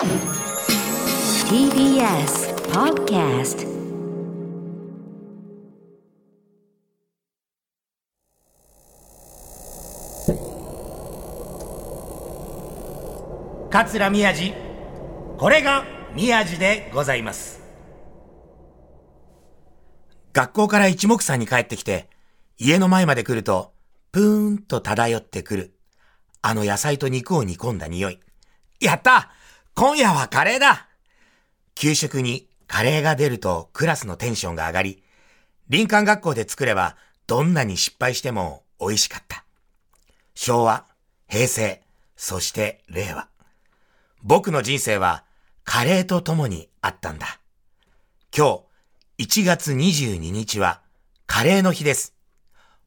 TBS Podcast 桂宮治。これが宮治でございます。学校から一目散に帰ってきて家の前まで来るとプーンと漂ってくる。あの野菜と肉を煮込んだ匂い。やった今夜はカレーだ給食にカレーが出るとクラスのテンションが上がり林間学校で作ればどんなに失敗しても美味しかった昭和平成そして令和僕の人生はカレーと共にあったんだ。今日、1月22日はカレーの日です。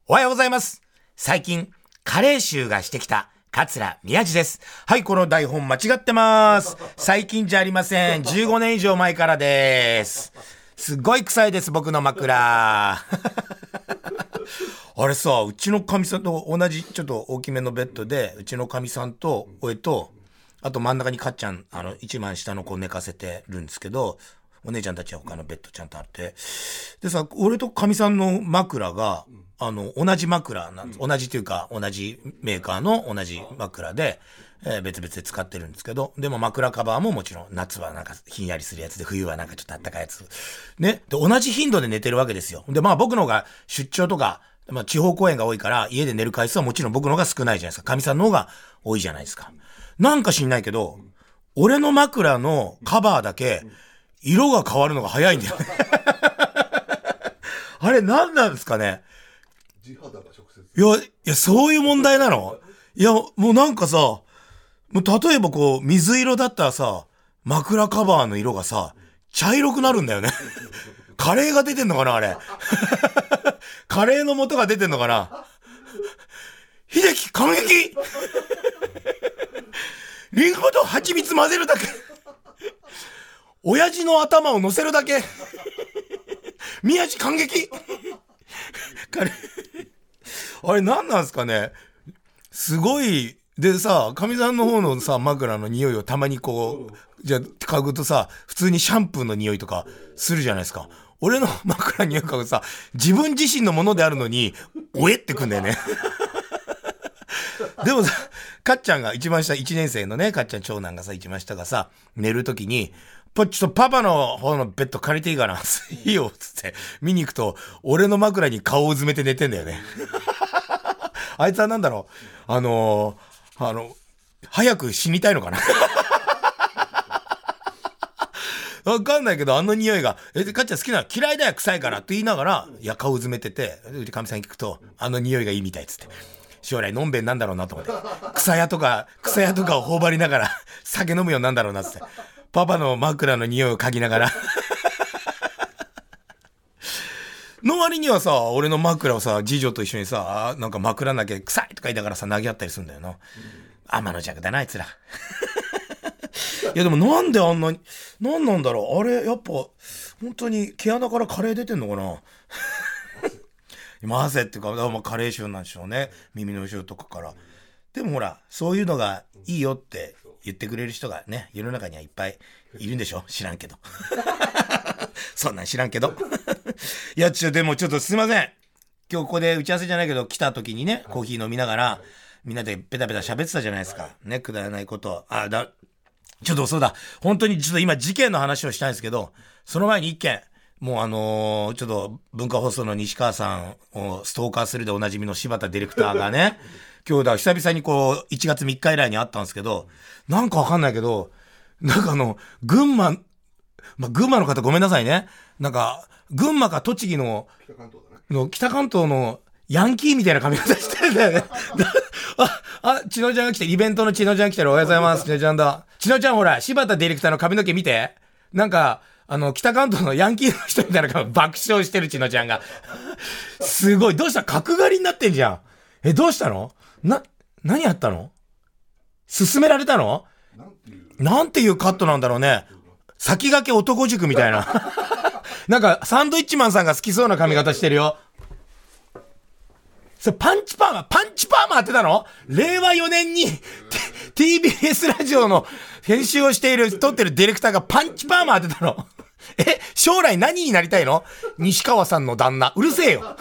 おはようございます。最近、カレー臭がしてきた桂宮治です。はい、この台本間違ってます。最近じゃありません。15年以上前からです。すっごい臭いです、僕の枕。あれさ、うちのかみさんと同じちょっと大きめのベッドで、うちのかみさんと、俺と、あと真ん中にかっちゃん、あの、一番下の子寝かせてるんですけど、お姉ちゃんたちは他のベッドちゃんとあって。でさ、俺とかみさんの枕が、あの、同じ枕なんです。同じというか、同じメーカーの同じ枕で、えー別々で使ってるんですけど、でも枕カバーももちろん夏はなんかひんやりするやつで、冬はなんかちょっとあったかいやつ。ね。で、同じ頻度で寝てるわけですよ。で、まあ僕の方が出張とか、まあ地方公演が多いから、家で寝る回数はもちろん僕の方が少ないじゃないですか。かみさんの方が多いじゃないですか。なんか知んないけど、俺の枕のカバーだけ、色が変わるのが早いんだよね。あれ何なんですかね地肌が直接いや、いや、そういう問題なの？いや、もうなんかさ、もう例えばこう、水色だったらさ、枕カバーの色がさ、茶色くなるんだよね。カレーが出てんのかなあれ。カレーの素が出てんのかな秀樹感激リンゴと蜂蜜混ぜるだけ。親父の頭を乗せるだけ。宮地感激カレー。あれ何なんすかね？すごい、でさ、かみさんの方のさ、枕の匂いをたまにこう、じゃあ嗅ぐとさ、普通にシャンプーの匂いとかするじゃないですか。俺の 枕の匂い嗅ぐとさ、自分自身のものであるのに、おえってくんだよね。でもさ、かっちゃんが一番下、1年生のね、かっちゃん長男がさ、一番下がさ、寝るときに、ぽちょっとパパの方のベッド借りていいかないいよ、つって、見に行くと、俺の枕に顔を埋めて寝てんだよね。あいつはなんだろう、あのー、あの、早く死にたいのかな？わかんないけど、あの匂いが、え、かっちゃん好きなの？嫌いだよ、臭いからって言いながら、いや、顔うずめてて、で、かみさんに聞くと、あの匂いがいいみたいっつって。将来、のんべんなんだろうなと思って。草屋とか、草屋とかを頬張りながら、酒飲むようになんだろうなっつって。パパの枕の匂いを嗅ぎながら。の割にはさ、俺の枕をさ、次女と一緒にさ、なんか枕投げ臭いとか言いながらさ、投げ合ったりするんだよな。天の弱だな、あいつら。いやでもなんであんなに、なんなんだろうあれ、やっぱ、本当に毛穴からカレー出てんのかな 混ぜっていうか、まあ、カレー臭なんでしょうね。耳の後ろとかから。でもほら、そういうのがいいよって言ってくれる人がね、世の中にはいっぱいいるんでしょ知らんけど。そんなん知らんけど。いや、ちょ、でもちょっとすいません。今日ここで打ち合わせじゃないけど、来た時にね、コーヒー飲みながら、みんなでペタペタ喋ってたじゃないですか。ね、くだらないこと。あ、だ、ちょっとそうだ。本当にちょっと今事件の話をしたいんですけど、その前に一件。もうあのーちょっと文化放送の西川さんをストーカーするでおなじみの柴田ディレクターがね、今日だ、久々にこう、1月3日以来に会ったんですけど、なんかわかんないけど、なんかあの、群馬、まあ、群馬の方ごめんなさいね。なんか、群馬か栃木の、北関東だねの北関東のヤンキーみたいな髪型してるんだよね。だ あ、あ、ちのちゃんが来て、イベントのちのちゃん来てる。おはようございます。ちのちゃんだ。ちのちゃんほら、柴田ディレクターの髪の毛見て。なんか、あの、北関東のヤンキーの人みたいな顔爆笑してるちのちゃんが。すごい。どうした？角刈りになってんじゃん。え、どうしたの？な、何やったの？勧められたの？なんていうカットなんだろうね。先駆け男塾みたいな。なんか、サンドイッチマンさんが好きそうな髪型してるよ。それパンチパーマ、パンチパーマ当てたの？令和4年に、TBS ラジオの編集をしている、撮ってるディレクターがパンチパーマ当てたの。え、将来何になりたいの？西川さんの旦那。うるせえよ。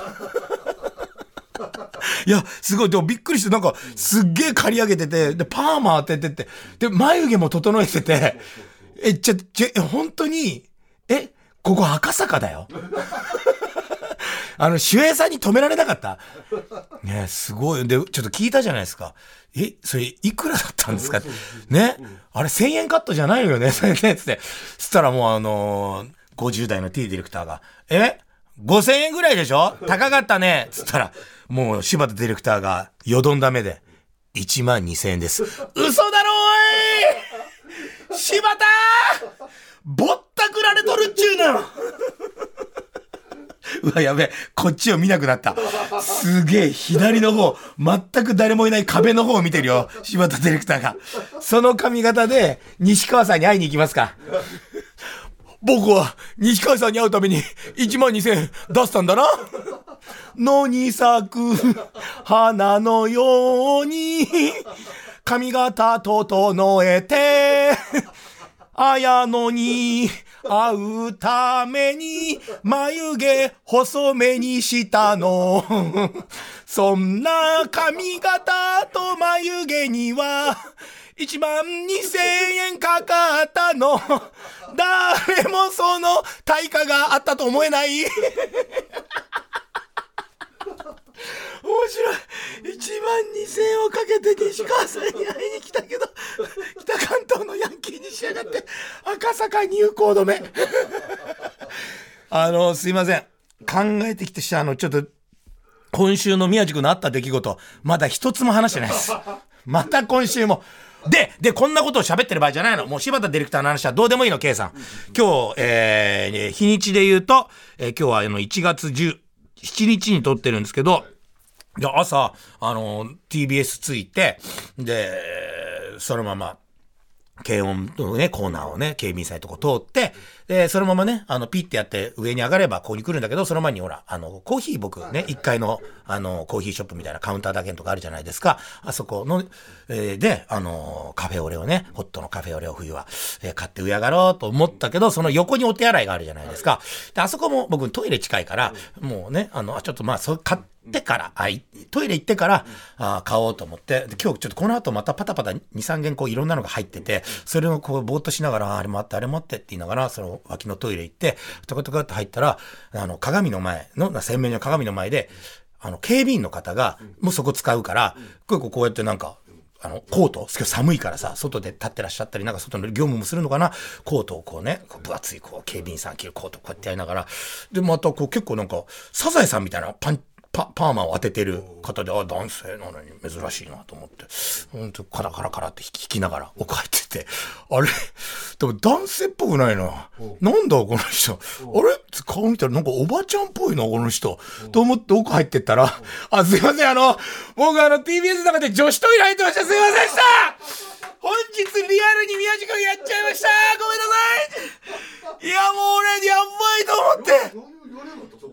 いや、すごい。でもびっくりして、なんか、すっげえ刈り上げてて、で、パーマ当ててて、で、眉毛も整えてて、え、ちょ、ちょ、え本当に、え、ここ赤坂だよ。あの、守衛さんに止められなかった？ねすごい。で、ちょっと聞いたじゃないですか。え、それ、いくらだったんですか？ね？あれ、1000円カットじゃないのよね？そ れねつって。そしたらもうあのー、50代の T ディレクターが、え ?5000 円ぐらいでしょ？高かったねつったら、もう柴田ディレクターがよどんだ目で、1万2000円です。嘘だろおい柴田ぼったくられとるっちゅうのうわ、やべえ。こっちを見なくなった。すげえ、左の方、全く誰もいない壁の方を見てるよ。柴田ディレクターが。その髪型で、西川さんに会いに行きますか。僕は、西川さんに会うために、1万2000円出したんだな。野に咲く花のように、髪型整えて、綾野に会うために眉毛細めにしたの。そんな髪型と眉毛には1万2000円かかったの。誰もその対価があったと思えない。面白い。1万2000円をかけて西川さんに会いに来たけど、北関東のヤンキーに仕上がって、赤坂入校止め。あの、すいません。考えてきてした、あの、ちょっと、今週の宮地君のあった出来事、まだ一つも話してないです。また今週も。で、で、こんなことを喋ってる場合じゃないの。もう柴田ディレクターの話はどうでもいいの、K さん。今日、えー、日にちで言うと、えー今日はあの1月17日に撮ってるんですけど、で、朝、あの、TBS ついて、で、そのまま、軽音のね、コーナーをね、警備員さんとこ通って、で、そのままね、あの、ピッてやって上に上がればここに来るんだけど、その前にほら、あの、コーヒー僕ね、1階の、あの、コーヒーショップみたいなカウンターだけのとこあるじゃないですか。あそこの、えーで、あの、カフェオレをね、ホットのカフェオレを冬は、えー買って上上がろうと思ったけど、その横にお手洗いがあるじゃないですか。で、あそこも僕トイレ近いから、もうね、あの、あちょっとまあ、それ買ってから、あいトイレ行ってから、あ買おうと思って、で今日ちょっとこの後またパタパタ2、3件こういろんなのが入ってて、それをこうぼーっとしながら、ああれもあって、あれもあってって言いながら、その脇のトイレ行って、トコトコって入ったら、あの、鏡の前の、な洗面所の鏡の前で、あの、警備員の方が、もうそこ使うから、結構こうやってなんか、あの、コート、今日寒いからさ、外で立ってらっしゃったり、なんか外の業務もするのかな、コートをこうね、こう分厚いこう、警備員さん着るコートこうやってやりながら、で、またこう結構なんか、サザエさんみたいなパン、パパーマを当ててる方で、あ、男性なのに珍しいなと思って、ほんとカラカラカラって引きながら奥入ってて、あれ？でも男性っぽくないな。なんだこの人。あれ？顔見たらなんかおばちゃんっぽいな、この人。と思って奥入ってったら、あ、すいません、あの、僕あの TBS の中で女子トイレ入ってました。すいませんでした。本日リアルに宮地君やっちゃいました。ごめんなさい。いやもう俺やばいと思って。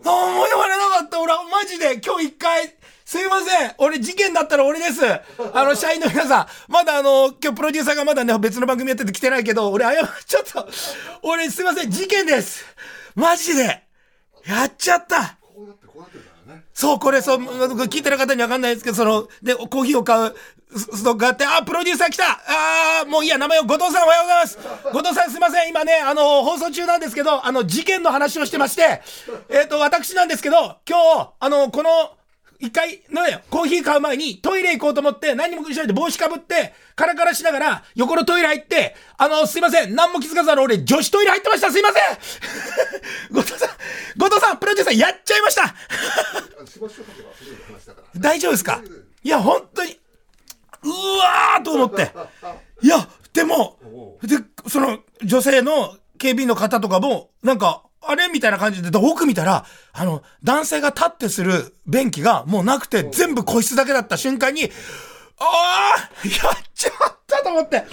何もジで今日一回すいません。俺事件だったら俺です。あの社員の皆さん。まだあの今日プロデューサーがまだね別の番組やってて来てないけど俺謝っちゃった。俺すいません。事件です。マジで。やっちゃった。こうやってこそう、これ、そう、聞いてる方にわかんないですけど、その、で、コーヒーを買うストックがあって、あ、プロデューサー来たあーもういいや、名前を、後藤さんおはようございます後藤さんすいません、今ね、あの、放送中なんですけど、あの、事件の話をしてまして、えっ、と、私なんですけど、今日、あの、この、一回、のね、コーヒー買う前にトイレ行こうと思って、何も気にしないで帽子かぶって、カラカラしながら、横のトイレ入って、あの、すいません、何も気づかずあの、俺、女子トイレ入ってましたすいません後藤さん、後藤さん、プロデューサーやっちゃいました大丈夫ですかいや、本当に、うわーと思って。いや、でも、で、その、女性の警備員の方とかも、なんか、あれみたいな感じで、で奥見たら、あの、男性が立ってする便器がもうなくて、全部個室だけだった瞬間に、ああやっちまったと思って、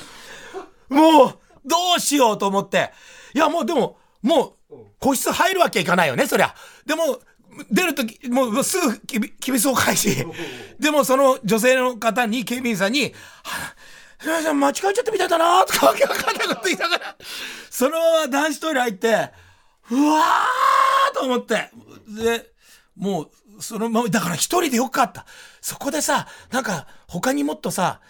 もう、どうしようと思って。いや、もうでも、もう、個室入るわけいかないよね、そりゃ。でも、出るとき、もうすぐきび、きびそう返し。でもその女性の方に、警備員さんに、はすいません、間違えちゃったみたいだなとかわけわかんないこと言いながら、そのまま男子トイレ入って、うわーと思って。で、もう、そのまま、だから一人でよかった。そこでさ、なんか、他にもっとさ、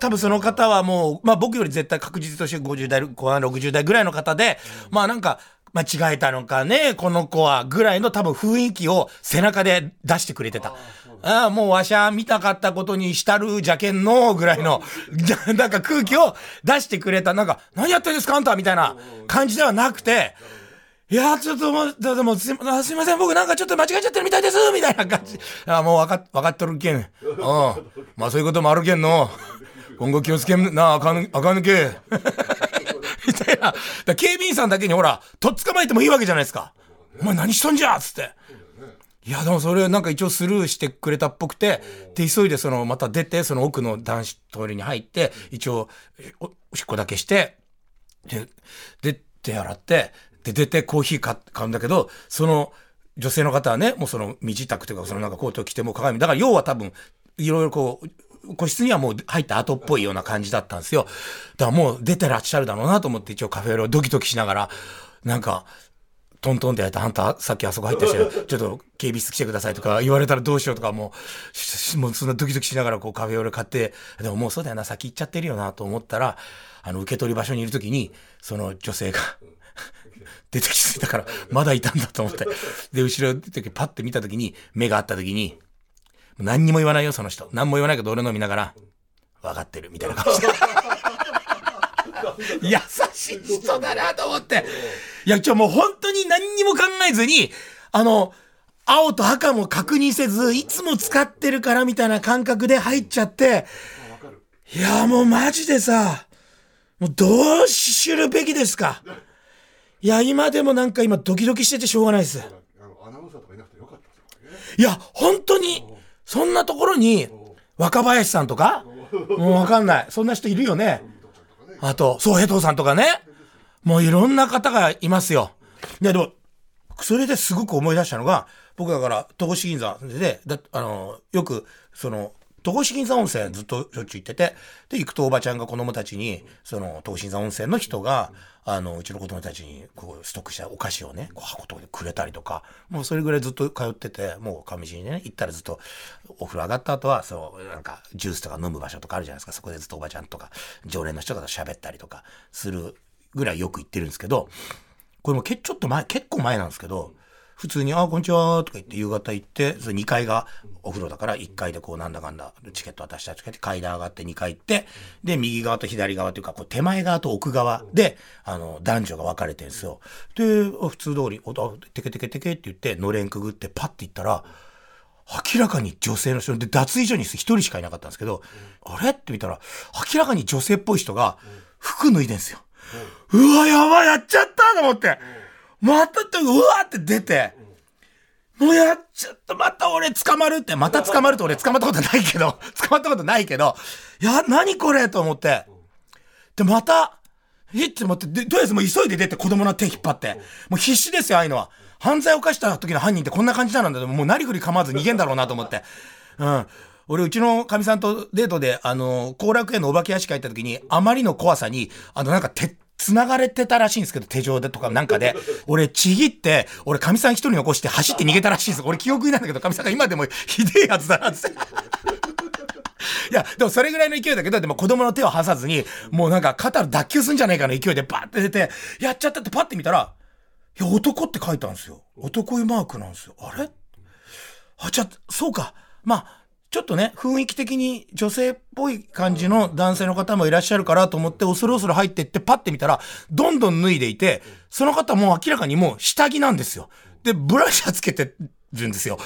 多分その方はもう、まあ僕より絶対確実として50代、後半60代ぐらいの方で、まあなんか、間違えたのかね、この子は、ぐらいの多分雰囲気を背中で出してくれてた。ああ、もうわしゃ見たかったことにしたる邪剣の、ぐらいの、なんか空気を出してくれた。なんか、何やってんですかあんたみたいな感じではなくて、いや、ちょっともう、でもすすいません、僕なんかちょっと間違えちゃってるみたいですみたいな感じ。あもう分かっ、分かっとるけん。うん。まあそういうこともあるけんの。今後気をつけんな、あかん、あかんけ。警備員さんだけにほら、とっ捕まえてもいいわけじゃないですか。お前何しとんじゃ？っつって。いや、でもそれなんか一応スルーしてくれたっぽくて、で、急いでその、また出て、その奥の男子トイレに入って、一応、お、おしっこだけして、で、で、手洗って、で、出てコーヒー買買うんだけど、その女性の方はね、もうその身支度というか、そのなんかコートを着てもう鏡。だから要は多分、いろいろこう、個室にはもう入った後っぽいような感じだったんですよ。だからもう出てらっしゃるだろうなと思って一応カフェオレをドキドキしながら、なんか、トントンってやって、あんたさっきあそこ入ったし、ちょっと警備室来てくださいとか言われたらどうしようとかもう、しもうそんなドキドキしながらこうカフェオレ買って、でももうそうだよな、先行っちゃってるよなと思ったら、あの受け取り場所にいるときに、その女性が、出てきてたから、まだいたんだと思って。で、後ろ出てきてパッて見たときに、目があったときに、何にも言わないよ、その人。何も言わないけど俺の見ながら、分かってる、みたいな顔して。優しい人だなと思って。いや、ちょ、もう本当に何にも考えずに、あの、青と赤も確認せず、いつも使ってるからみたいな感覚で入っちゃって、いや、もうマジでさ、もうどうしるべきですか。いや、今でもなんか今ドキドキしててしょうがないです。いや、本当に、そんなところに、若林さんとか？もうわかんない。そんな人いるよね。あと、そう、江藤さんとかね。もういろんな方がいますよ。いや、でも、それですごく思い出したのが、僕だから、戸越銀座で、だあの、よく、その、戸越銀座温泉ずっとしょっちゅう行ってて、で、行くとおばちゃんが子供たちに、その、戸越銀座温泉の人が、あの、うちの子供たちに、こう、ストックしたお菓子をね、こう箱とかでくれたりとか、もうそれぐらいずっと通ってて、もう上地にね、行ったらずっと、お風呂上がった後は、そう、なんか、ジュースとか飲む場所とかあるじゃないですか。そこでずっとおばちゃんとか、常連の人と喋ったりとか、するぐらいよく行ってるんですけど、これもけちょっと前、結構前なんですけど、普通に、あ、こんにちは、とか言って夕方行って、そ2階がお風呂だから1階でこうなんだかんだチケット渡したりとかって階段上がって2階行って、で、右側と左側というか、こう手前側と奥側で、あの、男女が分かれてるんですよ。で、普通通り、おテケテケテケって言って、のれんくぐってパッて行ったら、明らかに女性の人で脱衣所に一人しかいなかったんですけど、あれ？って見たら明らかに女性っぽい人が服脱いでんすよ。うわやばいやっちゃったと思ってまたってうわって出てもうやっちゃったまた俺捕まるってまた捕まると俺捕まったことないけど 捕まったことないけどいや何これと思って。でまたえって思ってでとりあえずもう急いで出て子供の手引っ張って。もう必死ですよああいうのは。犯罪を犯した時の犯人ってこんな感じなんだけどもうなりふり構わず逃げんだろうなと思って。うん。俺、うちのかみさんとデートで、あの、後楽園のお化け屋敷入った時に、あまりの怖さに、あの、なんか、繋がれてたらしいんですけど、手錠でとかなんかで。俺、ちぎって、俺、かみさん一人残して走って逃げたらしいんです俺、記憶にないんだけど、かみさんが今でもひでえやつだなって。いや、でもそれぐらいの勢いだけど、でも子供の手を離さずに、もうなんか肩脱臼すんじゃないかの勢いでバーって出て、やっちゃったってパッて見たら、いや、男って書いたんですよ。男湯マークなんですよ。あれ？あ、じゃあ、そうか。まあ、ちょっとね、雰囲気的に女性っぽい感じの男性の方もいらっしゃるからと思って、恐る恐る入ってって、パッて見たら、どんどん脱いでいて、その方も明らかにもう下着なんですよ。で、ブラシャーつけてるんですよ。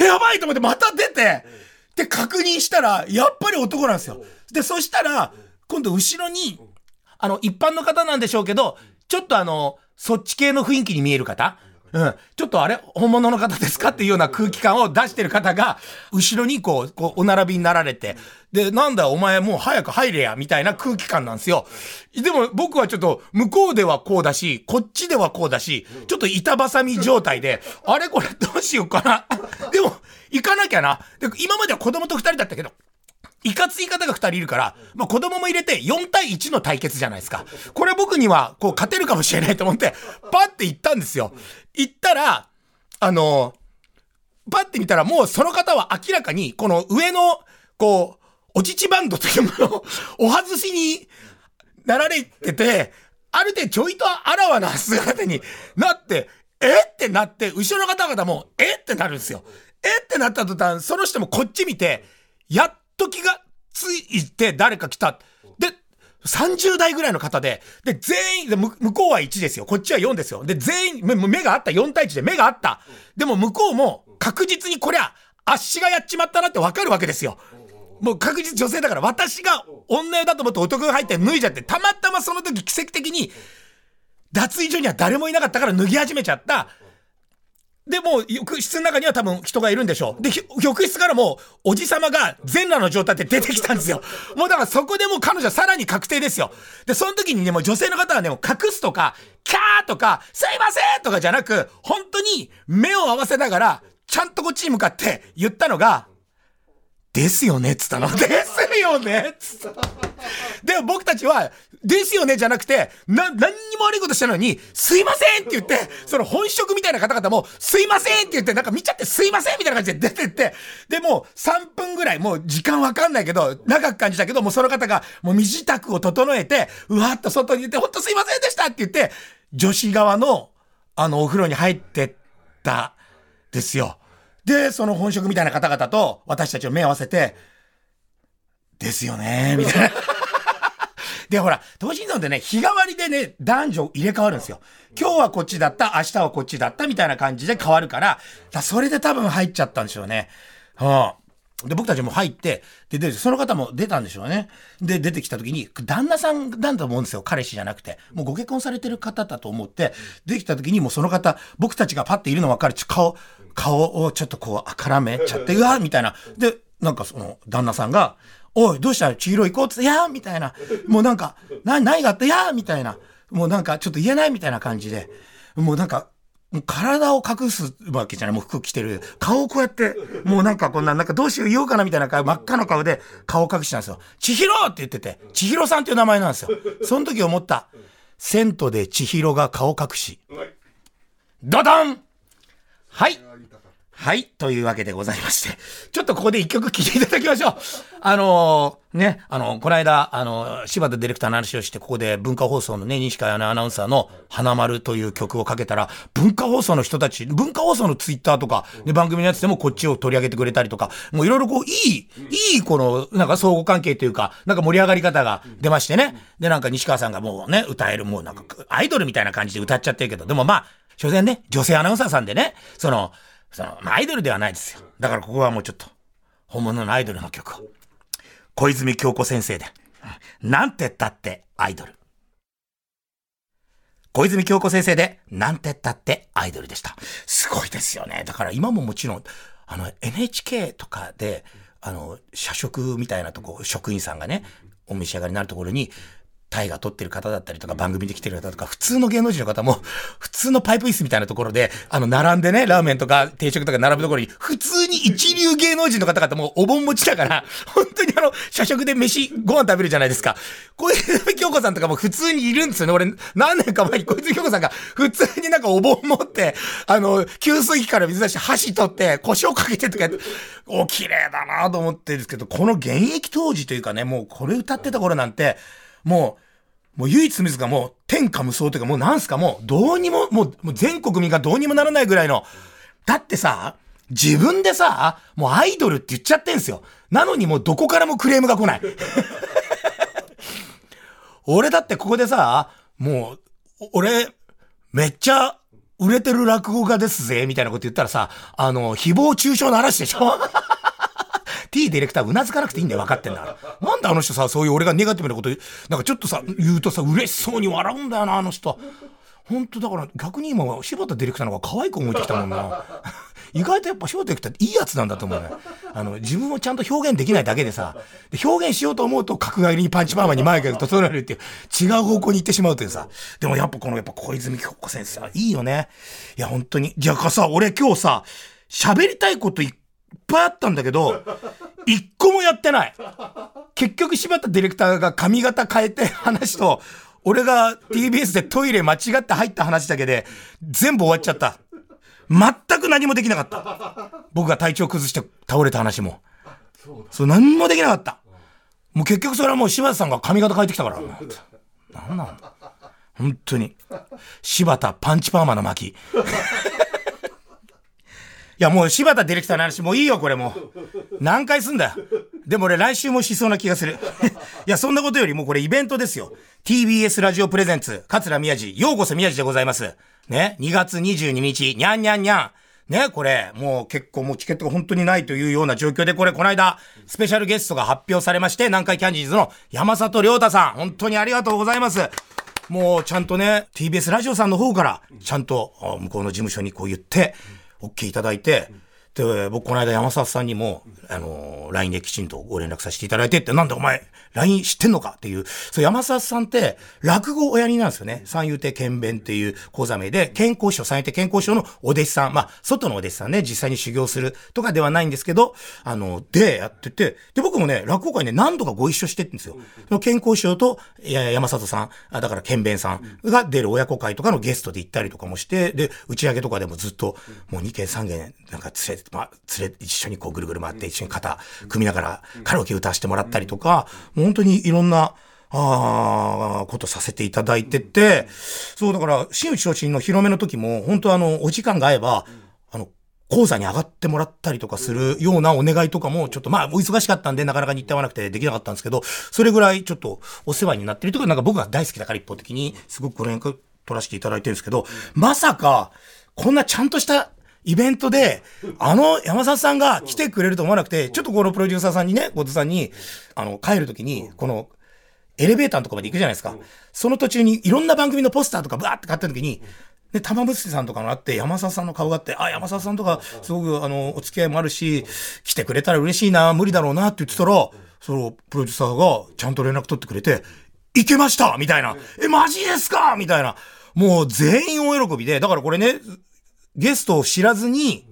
え、やばいと思ってまた出て、で、確認したら、やっぱり男なんですよ。で、そしたら、今度後ろに、あの、一般の方なんでしょうけど、ちょっとあの、そっち系の雰囲気に見える方うん。ちょっとあれ本物の方ですか？っていうような空気感を出してる方が、後ろにこう、こう、お並びになられて、で、なんだお前もう早く入れや、みたいな空気感なんですよ。でも僕はちょっと、向こうではこうだし、こっちではこうだし、ちょっと板挟み状態で、あれ？これどうしようかな？でも、行かなきゃな。で、今までは子供と二人だったけど、いかつい方が2人いるから、まあ、子供も入れて4対1の対決じゃないですか。これ僕にはこう勝てるかもしれないと思って、パッて行ったんですよ。行ったら、あの、パッて見たらもうその方は明らかにこの上の、こう、おちちバンドというものをお外しになられてて、ある程度ちょいとあらわな姿になって、えってなって、後ろの方々も、えってなるんですよ。えってなった途端、その人もこっち見て、やっと気がついて誰か来た。で、30代ぐらいの方で、で、全員、で向こうは1ですよ。こっちは4ですよ。で、全員、目目があった。4対1で目があった。でも向こうも確実にこりゃ、あっしがやっちまったなってわかるわけですよ。もう確実女性だから、私が女湯だと思って男が入って脱いじゃって、たまたまその時奇跡的に、脱衣所には誰もいなかったから脱ぎ始めちゃった。で、もう浴室の中には多分人がいるんでしょう。で、ひ浴室からもうおじさまが全裸の状態で出てきたんですよ。もうだからそこでもう彼女はさらに確定ですよ。で、その時にね、もう女性の方はね、もう隠すとか、キャーとか、すいませんとかじゃなく、本当に目を合わせながら、ちゃんとこっちに向かって言ったのが、ですよねっつったの。ですよねっつった。で、僕たちは、ですよねじゃなくて、な、何にも悪いことしたのに、すいませんって言って、その本職みたいな方々も、すいませんって言って、なんか見ちゃってすいませんみたいな感じで出てって、で、もう3分ぐらい、もう時間わかんないけど、長く感じたけど、もうその方が、もう身支度を整えて、うわっと外に出て、ほんとすいませんでしたって言って、女子側の、あの、お風呂に入ってった、ですよ。で、その本職みたいな方々と私たちを目合わせて、ですよね、みたいな。で、ほら、同心村でね、日替わりでね、男女入れ替わるんですよ。今日はこっちだった、明日はこっちだった、みたいな感じで変わるから、だそれで多分入っちゃったんでしょうね。はあ、で、僕たちも入って、で、で、その方も出たんでしょうね。で、出てきた時に、旦那さんなんだと思うんですよ。彼氏じゃなくて。もうご結婚されてる方だと思って、出てきた時にもうその方、僕たちがパッているの分かる。顔、顔をちょっとこう、絡めちゃって、うわみたいな。で、なんかその、旦那さんが、おい、どうした？千尋行こうっつって、いやーみたいな。もうなんか、な、何があった？いやーみたいな。もうなんか、ちょっと言えないみたいな感じで。もうなんか、体を隠すわけじゃない。もう服着てる。顔をこうやって、もうなんかこんな、なんかどうしよう言おうかなみたいな顔、真っ赤な顔で顔を隠したんですよ。千尋って言ってて、千尋さんっていう名前なんですよ。その時思った。銭湯で千尋が顔隠し。ドドンはい。はい。というわけでございまして。ちょっとここで一曲聴いていただきましょう。あのーね、あの、この間、あの、柴田ディレクターの話をして、ここで文化放送のね、西川アナウンサーの花丸という曲をかけたら、文化放送の人たち、文化放送のツイッターとか、で、番組のやつでもこっちを取り上げてくれたりとか、もういろいろこう、いい、いいこの、なんか相互関係というか、なんか盛り上がり方が出ましてね。で、なんか西川さんがもうね、歌える、もうなんか、アイドルみたいな感じで歌っちゃってるけど、でもまあ、所詮ね、女性アナウンサーさんでね、その、その、まあ、アイドルではないですよ。だからここはもうちょっと、本物のアイドルの曲を。小泉京子先生で、なんてったってアイドル。小泉京子先生で、なんてったってアイドルでした。すごいですよね。だから今ももちろん、あの、NHK とかで、あの、社食みたいなとこ、職員さんがね、お召し上がりになるところに、大河撮ってる方だったりとか、番組で来てる方とか、普通の芸能人の方も、普通のパイプ椅子みたいなところで、あの、並んでね、ラーメンとか定食とか並ぶところに、普通に一流芸能人の方々もお盆持ちだから、本当にあの、社食で飯、ご飯食べるじゃないですか。小泉京子さんとかも普通にいるんですよね。俺、何年か前に小泉京子さんが普通になんかお盆持って、あの、給水器から水出して箸取って、腰をかけてとかやって、お、綺麗だなと思ってるんですけど、この現役当時というかね、もうこれ歌ってた頃なんて、もう、もう唯一無二がもう天下無双というかもうなんすかもうどうにも、もうもう全国民がどうにもならないぐらいの。だってさ、自分でさ、もうアイドルって言っちゃってんすよ。なのにもうどこからもクレームが来ない。俺だってここでさ、もう、俺、めっちゃ売れてる落語家ですぜ、みたいなこと言ったらさ、あの、誹謗中傷の嵐でしょ T ディレクターうなずかなくていいんだよ、分かってんだから。なんであの人さ、そういう俺がネガティブなこと、なんかちょっとさ、言うとさ、嬉しそうに笑うんだよな、あの人。本当だから逆に今、柴田ディレクターの方が可愛く思えてきたもんな。意外とやっぱ柴田ディレクターっていいやつなんだと思うね。あの、自分をちゃんと表現できないだけでさ、で表現しようと思うと角刈りにパンチパーマに前が整えるっていう、違う方向に行ってしまうというさ。でもやっぱこのやっぱ小泉京子先生はいいよね。いや本当に。じゃあさ、俺今日さ、喋りたいこといぱいあったんだけど、一個もやってない。結局柴田ディレクターが髪型変えて話と、俺が TBS でトイレ間違って入った話だけで、全部終わっちゃった。全く何もできなかった。僕が体調崩して倒れた話も。そう、何もできなかった。もう結局それはもう柴田さんが髪型変えてきたから。なんなんだ。本当に。柴田パンチパーマの巻。いやもう柴田ディレクターの話もういいよこれもう。何回すんだよ。でも俺来週もしそうな気がする。いやそんなことよりもこれイベントですよ。TBS ラジオプレゼンツ、桂宮治、ようこそ宮治でございます。ね、2月22日、にゃんにゃんにゃん。ね、これ、もう結構もうチケットが本当にないというような状況で、これ、この間、スペシャルゲストが発表されまして、南海キャンディーズの山里亮太さん、本当にありがとうございます。もうちゃんとね、TBS ラジオさんの方から、ちゃんと向こうの事務所にこう言って、OK いただいて、で、僕この間山里さんにも、あの、LINE できちんとご連絡させていただいてって、なんでお前、LINE 知ってんのかっていう、そう山里さんって、落語おやりなんですよね。三遊亭剣弁っていう講座名で、健康師匠、三遊亭健康師匠のお弟子さん、まあ、外のお弟子さんね、実際に修行するとかではないんですけど、あの、で、やってて、で、僕もね、落語会ね、何度かご一緒してるんですよ。の健康師匠と、いや山里さん、あだから剣弁さんが出る親子会とかのゲストで行ったりとかもして、で、打ち上げとかでもずっと、もう2件3件、なんか連れて、まあ、連れ、一緒にこうぐるぐる回って一緒に肩組みながらカラオケ歌わせてもらったりとか、もう本当にいろんな、ああ、ことさせていただいてて、そうだから、新内昇進の広めの時も、本当あの、お時間が合えば、あの、講座に上がってもらったりとかするようなお願いとかも、ちょっとまあ、お忙しかったんで、なかなか日程合わなくてできなかったんですけど、それぐらいちょっとお世話になってるとか、なんか僕が大好きだから一方的に、すごくご連絡取らせていただいてるんですけど、まさか、こんなちゃんとしたイベントで、あの山里さんが来てくれると思わなくて、ちょっとこのプロデューサーさんにね、後藤さんに、あの、帰るときに、この、エレベーターのとこまで行くじゃないですか。その途中にいろんな番組のポスターとかバーって買った時に、で、玉結びさんとかのあって、山里さんの顔があって、あ、山里さんとか、すごく、あの、お付き合いもあるし、来てくれたら嬉しいな、無理だろうなって言ってたら、その、プロデューサーがちゃんと連絡取ってくれて、行けましたみたいな。え、マジですかみたいな。もう全員大喜びで、だからこれね、ゲストを知らずに、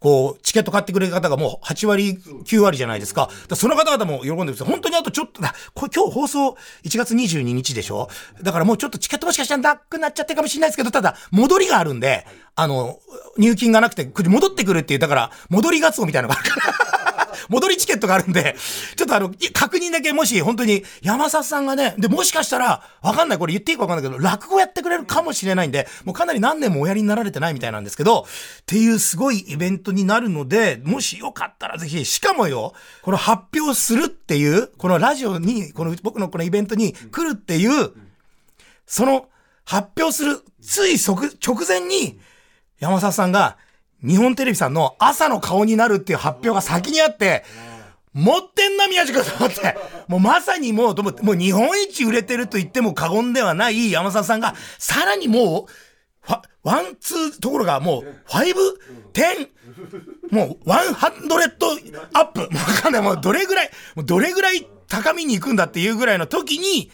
こう、チケット買ってくれる方がもう8割、9割じゃないですか。かその方々も喜んでるんですよ。本当にあとちょっとだ、これ今日放送1月22日でしょ？だからもうちょっとチケットもしかしたらなくなっちゃってるかもしれないですけど、ただ、戻りがあるんで、あの、入金がなくて、戻ってくるっていう、だから、戻りガツオみたいなのがあるから。戻りチケットがあるんで、ちょっとあの、確認だけもし本当に山里さんがね、で、もしかしたら、わかんない、これ言っていいかわかんないけど、落語やってくれるかもしれないんで、もうかなり何年もおやりになられてないみたいなんですけど、っていうすごいイベントになるので、もしよかったらぜひ、しかもよ、この発表するっていう、このラジオに、この僕のこのイベントに来るっていう、その発表する、つい即直前に、山里さんが、日本テレビさんの朝の顔になるっていう発表が先にあって、持ってんな、宮治君と思って。もうまさにもう、と思ってもう日本一売れてると言っても過言ではない山里さんが、さらにもう、 one、two ところがもう、 five、ten、もう、 one hundred up？もうわかんない。もうどれぐらい、もうどれぐらい高みに行くんだっていうぐらいの時に、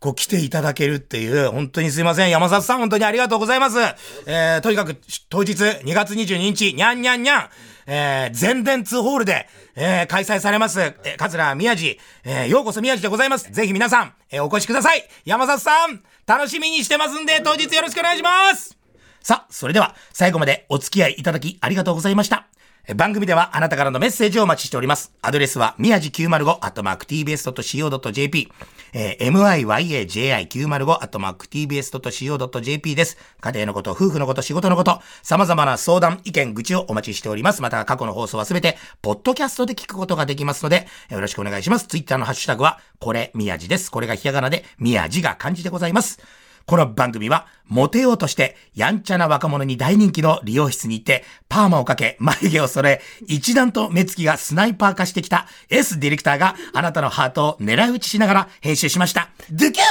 こう来ていただけるっていう、本当にすいません。山里さん、本当にありがとうございます。えー、とにかく、当日、2月22日、にゃんにゃんにゃん、えー、全電通ホールで、えー、開催されます、えー、桂宮治、えー、ようこそ宮治でございます。ぜひ皆さん、えー、お越しください。山里さん、楽しみにしてますんで、当日よろしくお願いします。さあ、それでは、最後までお付き合いいただきありがとうございました。番組ではあなたからのメッセージをお待ちしております。アドレスは、宮地905、アットマーク tbs.co.jp、えー、myaji905、アットマーク tbs.co.jp です。家庭のこと、夫婦のこと、仕事のこと、様々な相談、意見、愚痴をお待ちしております。また、過去の放送はすべて、ポッドキャストで聞くことができますので、よろしくお願いします。ツイッターのハッシュタグは、これ、宮地です。これがひらがなで、宮地が漢字でございます。この番組は、モテようとして、やんちゃな若者に大人気の理容室に行って、パーマをかけ、眉毛を揃え、一段と目つきがスナイパー化してきた S ディレクターがあなたのハートを狙い撃ちしながら編集しました。ドゥキュ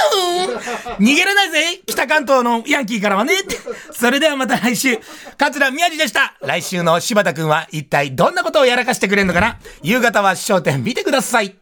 ーン。逃げれないぜ北関東のヤンキーからはねそれではまた来週、桂宮治でした。来週の柴田くんは一体どんなことをやらかしてくれるのかな。夕方は焦点見てください。